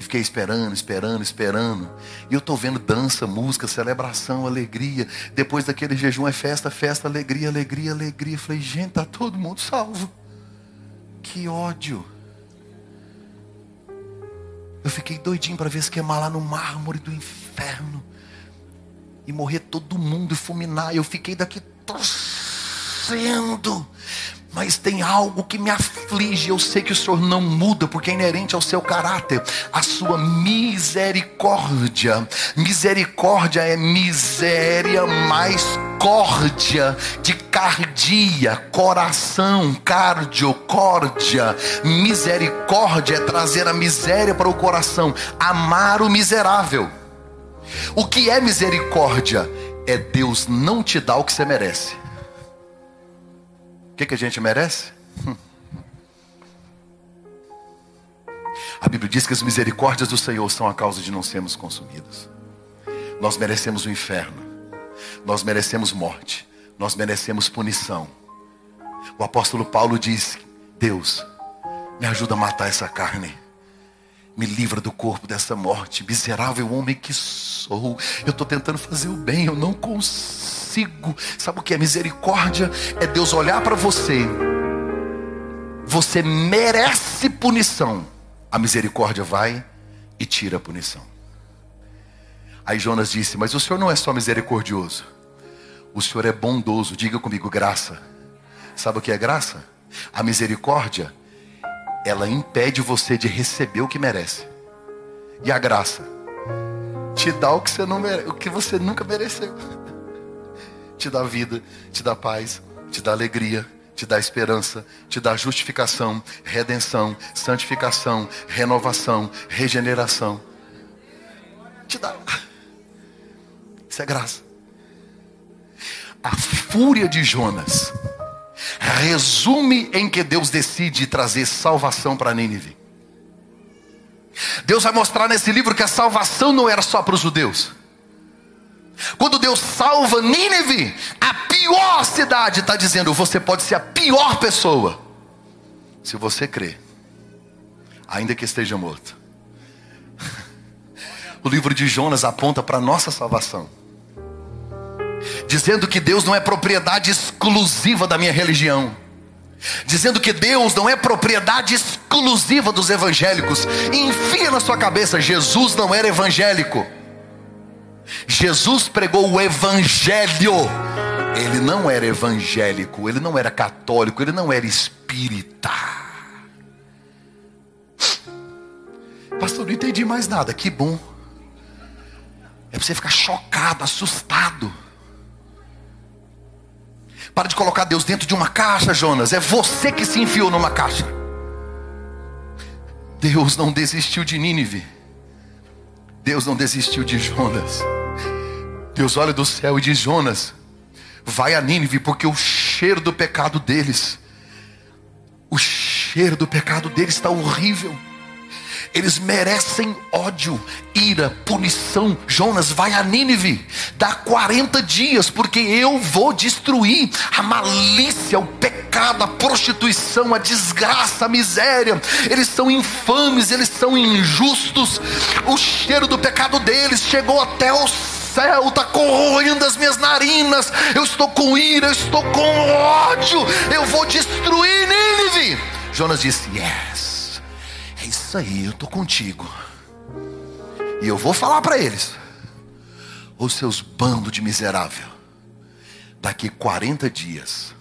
E fiquei esperando, esperando, esperando. E eu estou vendo dança, música, celebração, alegria. Depois daquele jejum é festa, festa, alegria, alegria, alegria. Falei, gente, está todo mundo salvo. Que ódio. Eu fiquei doidinho para ver se queimar lá no mármore do inferno. E morrer todo mundo e fulminar. Eu fiquei daqui mas tem algo que me aflige. Eu sei que o Senhor não muda, porque é inerente ao seu caráter, a sua misericórdia. Misericórdia é miséria mais córdia de cardia, coração, cardiocórdia. Misericórdia é trazer a miséria para o coração, amar o miserável. O que é misericórdia? É Deus não te dar o que você merece. O que, que a gente merece? A Bíblia diz que as misericórdias do Senhor são a causa de não sermos consumidos. Nós merecemos o inferno, nós merecemos morte, nós merecemos punição. O apóstolo Paulo diz: Deus, me ajuda a matar essa carne. Me livra do corpo dessa morte, miserável homem que sou. Eu estou tentando fazer o bem, eu não consigo. Sabe o que é misericórdia? É Deus olhar para você. Você merece punição. A misericórdia vai e tira a punição. Aí Jonas disse: Mas o Senhor não é só misericordioso, o Senhor é bondoso. Diga comigo, graça. Sabe o que é graça? A misericórdia ela impede você de receber o que merece. E a graça te dá o que você, não mere... o que você nunca mereceu. Te dá vida, te dá paz, te dá alegria, te dá esperança, te dá justificação, redenção, santificação, renovação, regeneração. Te dá. Isso é graça. A fúria de Jonas resume em que Deus decide trazer salvação para Nínive. Deus vai mostrar nesse livro que a salvação não era só para os judeus. Quando Deus salva Nínive, a pior cidade está dizendo: você pode ser a pior pessoa, se você crer, ainda que esteja morto. O livro de Jonas aponta para a nossa salvação dizendo que Deus não é propriedade exclusiva da minha religião, dizendo que Deus não é propriedade exclusiva dos evangélicos. Enfia na sua cabeça: Jesus não era evangélico. Jesus pregou o evangelho. Ele não era evangélico, ele não era católico, ele não era espírita. Pastor, não entendi mais nada. Que bom. É para você ficar chocado, assustado. Para de colocar Deus dentro de uma caixa, Jonas. É você que se enfiou numa caixa. Deus não desistiu de Nínive. Deus não desistiu de Jonas. Deus olha do céu e diz: Jonas, vai a Nínive, porque o cheiro do pecado deles, o cheiro do pecado deles está horrível. Eles merecem ódio, ira, punição. Jonas, vai a Nínive, dá 40 dias, porque eu vou destruir a malícia, o pecado, a prostituição, a desgraça, a miséria. Eles são infames, eles são injustos. O cheiro do pecado deles chegou até o céu está corroendo as minhas narinas. Eu estou com ira, eu estou com ódio. Eu vou destruir Nínive. Jonas disse: Yes isso aí, eu estou contigo. E eu vou falar para eles: os seus bandos de miserável, daqui 40 dias.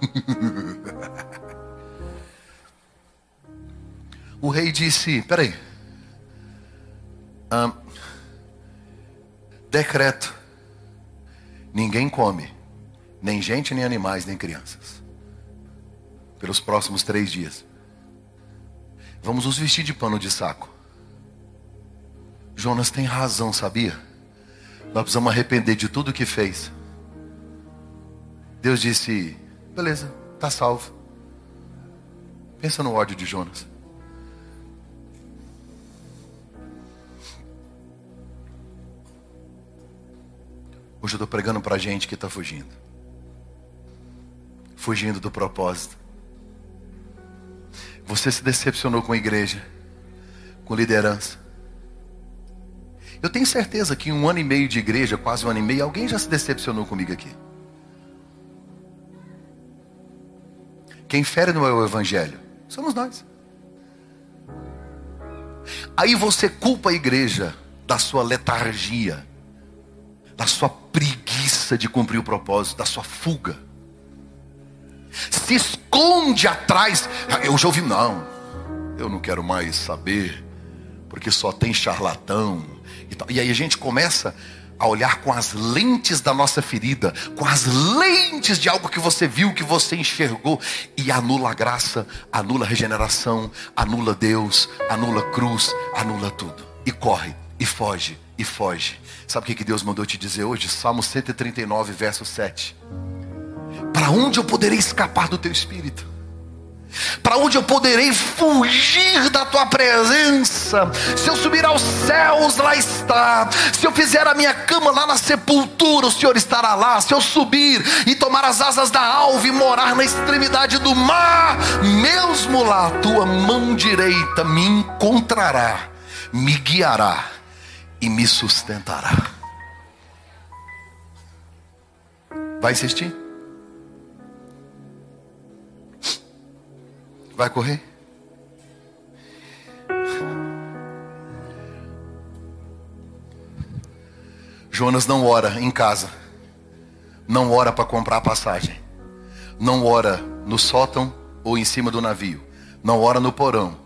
o rei disse: peraí, decreto: ninguém come, nem gente, nem animais, nem crianças pelos próximos três dias. Vamos nos vestir de pano de saco. Jonas tem razão, sabia? Nós precisamos arrepender de tudo que fez. Deus disse: beleza, está salvo. Pensa no ódio de Jonas. Hoje eu estou pregando para gente que está fugindo. Fugindo do propósito. Você se decepcionou com a igreja, com liderança. Eu tenho certeza que em um ano e meio de igreja, quase um ano e meio, alguém já se decepcionou comigo aqui. Quem fere não é o evangelho, somos nós. Aí você culpa a igreja da sua letargia, da sua preguiça de cumprir o propósito, da sua fuga se esconde atrás. Eu já ouvi, não, eu não quero mais saber, porque só tem charlatão E aí a gente começa a olhar com as lentes da nossa ferida, com as lentes de algo que você viu, que você enxergou, e anula a graça, anula a regeneração, anula Deus, anula a cruz, anula tudo. E corre, e foge, e foge. Sabe o que Deus mandou te dizer hoje? Salmo 139, verso 7. Para onde eu poderei escapar do teu espírito? Para onde eu poderei fugir da tua presença? Se eu subir aos céus, lá está. Se eu fizer a minha cama lá na sepultura, o Senhor estará lá. Se eu subir e tomar as asas da alva e morar na extremidade do mar, mesmo lá, a tua mão direita me encontrará, me guiará e me sustentará. Vai insistir? Vai correr? Jonas não ora em casa. Não ora para comprar passagem. Não ora no sótão ou em cima do navio. Não ora no porão.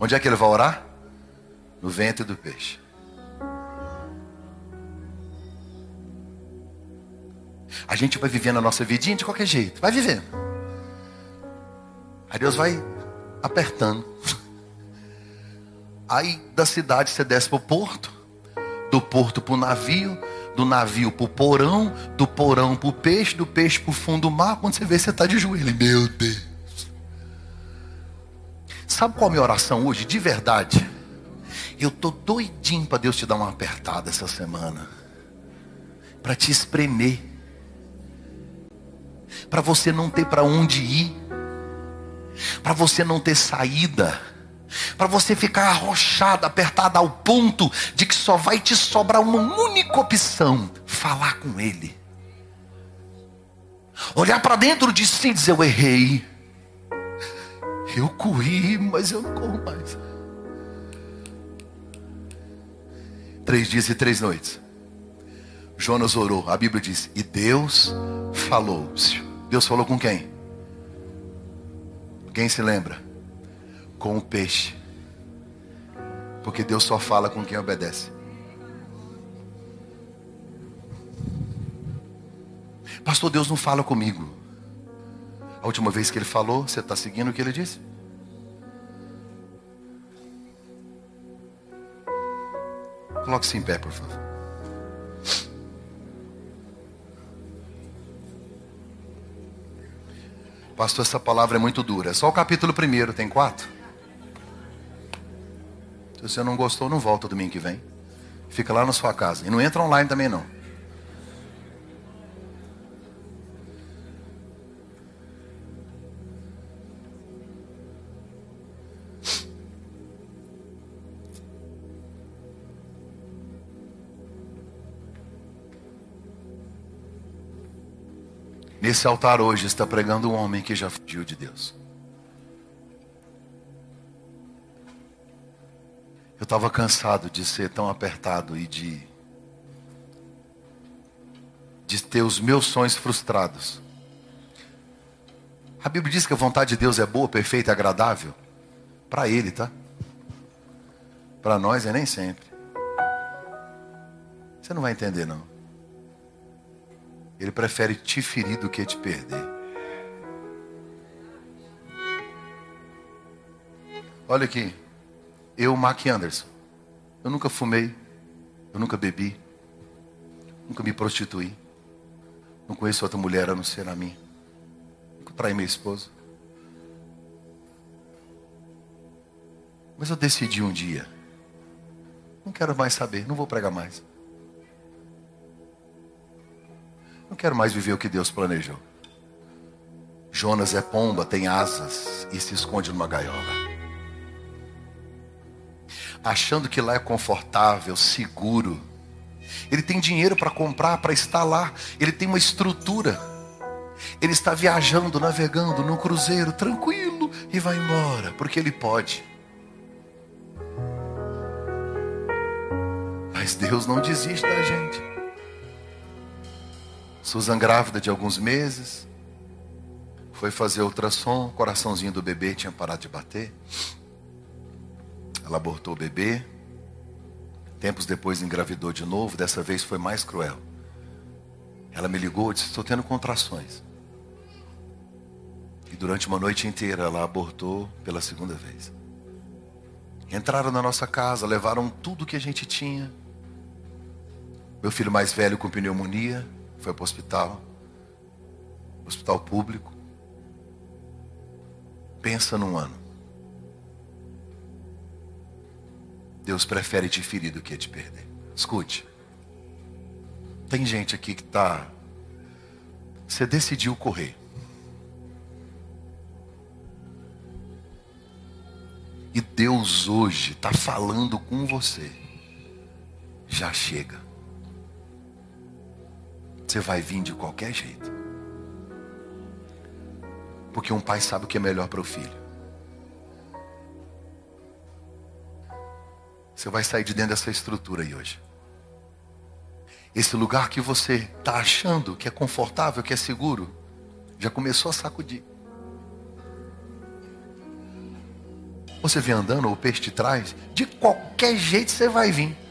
Onde é que ele vai orar? No ventre do peixe. A gente vai vivendo a nossa vidinha de qualquer jeito. Vai vivendo. Aí Deus vai apertando. Aí da cidade você desce para o porto, do porto para o navio, do navio para o porão, do porão para o peixe, do peixe para o fundo do mar. Quando você vê, você está de joelho. Meu Deus. Sabe qual é a minha oração hoje? De verdade. Eu tô doidinho para Deus te dar uma apertada essa semana. Para te espremer. Para você não ter para onde ir para você não ter saída, para você ficar arrochado, apertado ao ponto de que só vai te sobrar uma única opção: falar com Ele. Olhar para dentro de si e dizer: Eu errei, eu corri, mas eu não corro mais. Três dias e três noites. Jonas orou, a Bíblia diz, e Deus falou. Deus falou com quem? Quem se lembra? Com o peixe. Porque Deus só fala com quem obedece. Pastor, Deus não fala comigo. A última vez que ele falou, você está seguindo o que ele disse? Coloque-se em pé, por favor. Pastor, essa palavra é muito dura. Só o capítulo primeiro, tem quatro. Se você não gostou, não volta domingo que vem. Fica lá na sua casa. E não entra online também não. Nesse altar hoje está pregando um homem que já fugiu de Deus. Eu estava cansado de ser tão apertado e de de ter os meus sonhos frustrados. A Bíblia diz que a vontade de Deus é boa, perfeita e agradável para ele, tá? Para nós é nem sempre. Você não vai entender não. Ele prefere te ferir do que te perder. Olha aqui. Eu, Mark Anderson. Eu nunca fumei. Eu nunca bebi. Nunca me prostituí. Não conheço outra mulher a não ser a minha. Nunca traí minha esposa. Mas eu decidi um dia. Não quero mais saber. Não vou pregar mais. Não quero mais viver o que Deus planejou. Jonas é pomba, tem asas e se esconde numa gaiola. Achando que lá é confortável, seguro. Ele tem dinheiro para comprar, para estar lá. Ele tem uma estrutura. Ele está viajando, navegando no cruzeiro, tranquilo, e vai embora, porque ele pode. Mas Deus não desiste da gente. Susan grávida de alguns meses. Foi fazer ultrassom, o coraçãozinho do bebê tinha parado de bater. Ela abortou o bebê. Tempos depois engravidou de novo, dessa vez foi mais cruel. Ela me ligou e disse: Estou tendo contrações. E durante uma noite inteira ela abortou pela segunda vez. Entraram na nossa casa, levaram tudo que a gente tinha. Meu filho mais velho com pneumonia foi para o hospital, hospital público. Pensa num ano. Deus prefere te ferir do que te perder. Escute. Tem gente aqui que está. Você decidiu correr. E Deus hoje está falando com você. Já chega. Você vai vir de qualquer jeito. Porque um pai sabe o que é melhor para o filho. Você vai sair de dentro dessa estrutura aí hoje. Esse lugar que você está achando que é confortável, que é seguro, já começou a sacudir. Você vem andando, ou o peixe te traz, de qualquer jeito você vai vir.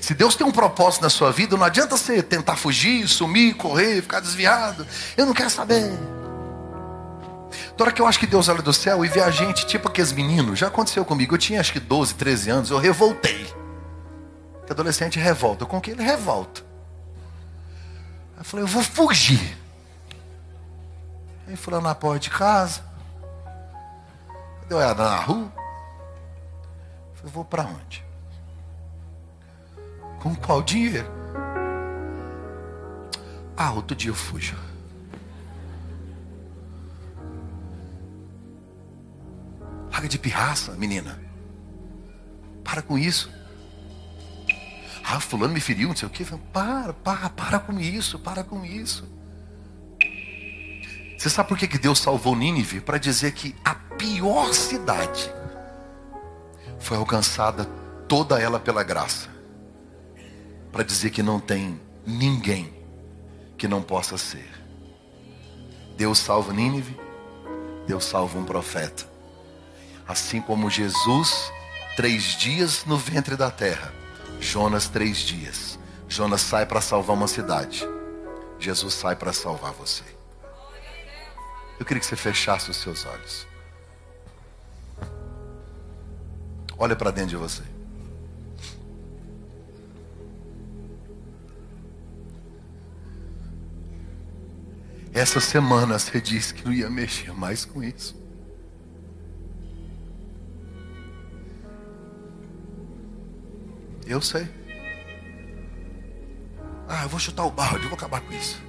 Se Deus tem um propósito na sua vida, não adianta você tentar fugir, sumir, correr, ficar desviado. Eu não quero saber. Toda hora que eu acho que Deus olha do céu e vê a gente, tipo aqueles meninos, já aconteceu comigo. Eu tinha acho que 12, 13 anos, eu revoltei. Que adolescente revolta. Com que ele revolta. Eu falei, eu vou fugir. Aí fui lá na porta de casa. Deu olhada na rua. Eu vou para onde? Com qual dinheiro? Ah, outro dia eu fujo. Larga de pirraça, menina. Para com isso. Ah, fulano me feriu, não sei o quê. Para, para, para com isso, para com isso. Você sabe por que Deus salvou Nínive? Para dizer que a pior cidade foi alcançada toda ela pela graça. Para dizer que não tem ninguém que não possa ser. Deus salva Nínive, Deus salva um profeta. Assim como Jesus, três dias no ventre da terra. Jonas, três dias. Jonas sai para salvar uma cidade. Jesus sai para salvar você. Eu queria que você fechasse os seus olhos. Olha para dentro de você. Essa semana você disse que não ia mexer mais com isso. Eu sei. Ah, eu vou chutar o balde, eu vou acabar com isso.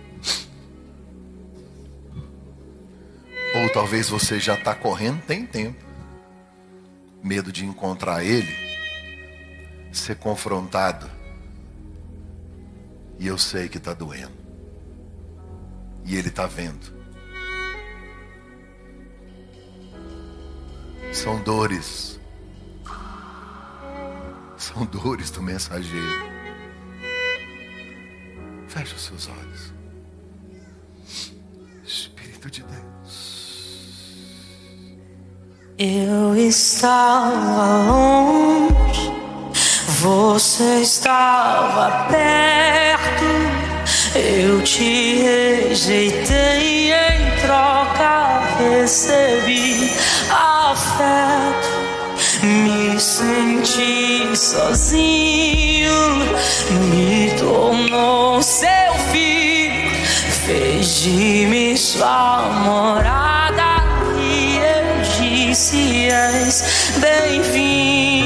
Ou talvez você já está correndo, tem tempo. Medo de encontrar ele, ser confrontado. E eu sei que está doendo. E ele está vendo. São dores. São dores do mensageiro. Feche os seus olhos. Espírito de Deus. Eu estava longe, você estava perto. Eu te rejeitei em troca, recebi afeto. Me senti sozinho, me tornou seu filho, fez de mim sua morada e eu disse: És bem-vindo.